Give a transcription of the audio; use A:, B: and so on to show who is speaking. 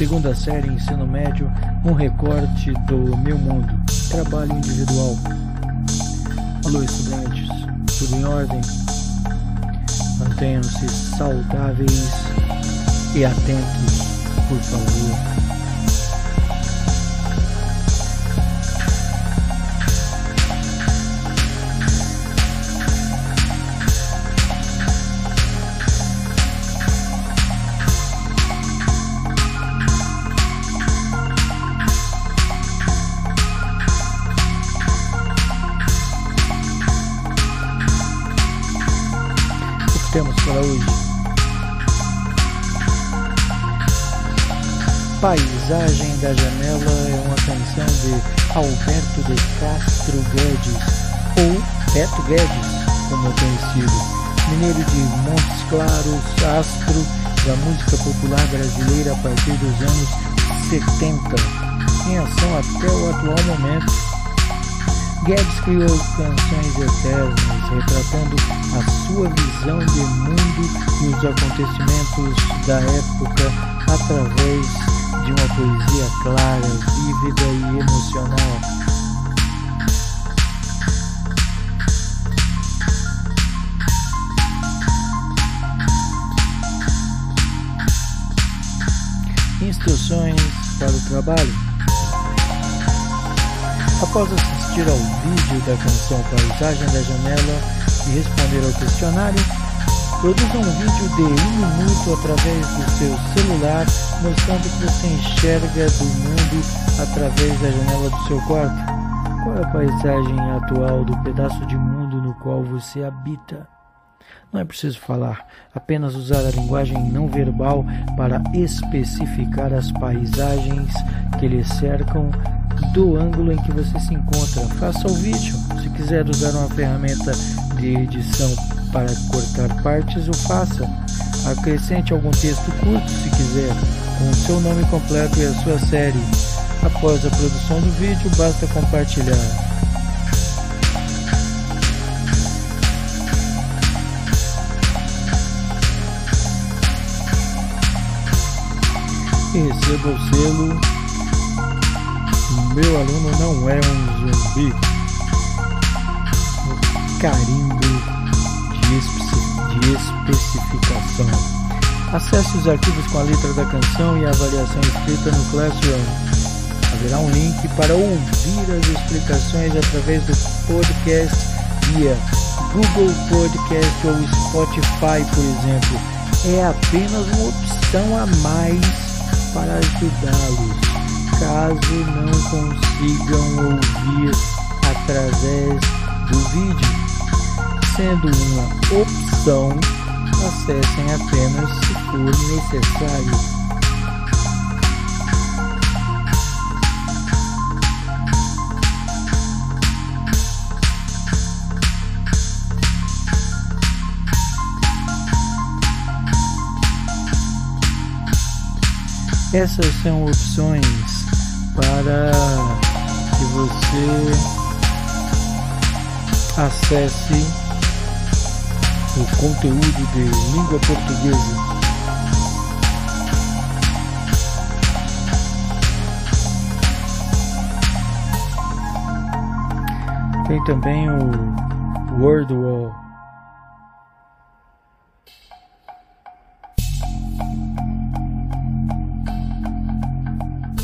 A: Segunda série, ensino médio, um recorte do meu mundo. Trabalho individual. Alô, estudantes, tudo em ordem? Mantenham-se saudáveis e atentos, por favor. Temos para hoje? Paisagem da Janela é uma canção de Alberto de Castro Guedes, ou Beto Guedes, como é conhecido. Mineiro de Montes Claros, astro da música popular brasileira a partir dos anos 70, em ação até o atual momento Guedes criou canções eternas, retratando a sua visão de mundo e os acontecimentos da época através de uma poesia clara, vívida e emocional. Instruções para o trabalho. Após assistir ao vídeo da canção Paisagem da Janela e responder ao questionário, produza um vídeo de um minuto através do seu celular mostrando que você enxerga do mundo através da janela do seu quarto. Qual é a paisagem atual do pedaço de mundo no qual você habita? Não é preciso falar, apenas usar a linguagem não verbal para especificar as paisagens que lhe cercam do ângulo em que você se encontra. Faça o vídeo. Se quiser usar uma ferramenta de edição para cortar partes, o faça. Acrescente algum texto curto, se quiser, com o seu nome completo e a sua série. Após a produção do vídeo, basta compartilhar. e receba o selo Meu aluno não é um zumbi. O carimbo de, espe de especificação. Acesse os arquivos com a letra da canção e a avaliação escrita no Classroom. Haverá um link para ouvir as explicações através do podcast via Google Podcast ou Spotify, por exemplo. É apenas uma opção a mais para ajudá-los caso não consigam ouvir através do vídeo. Sendo uma opção, acessem apenas se for necessário. Essas são opções para que você acesse o conteúdo de língua portuguesa. Tem também o Word Wall.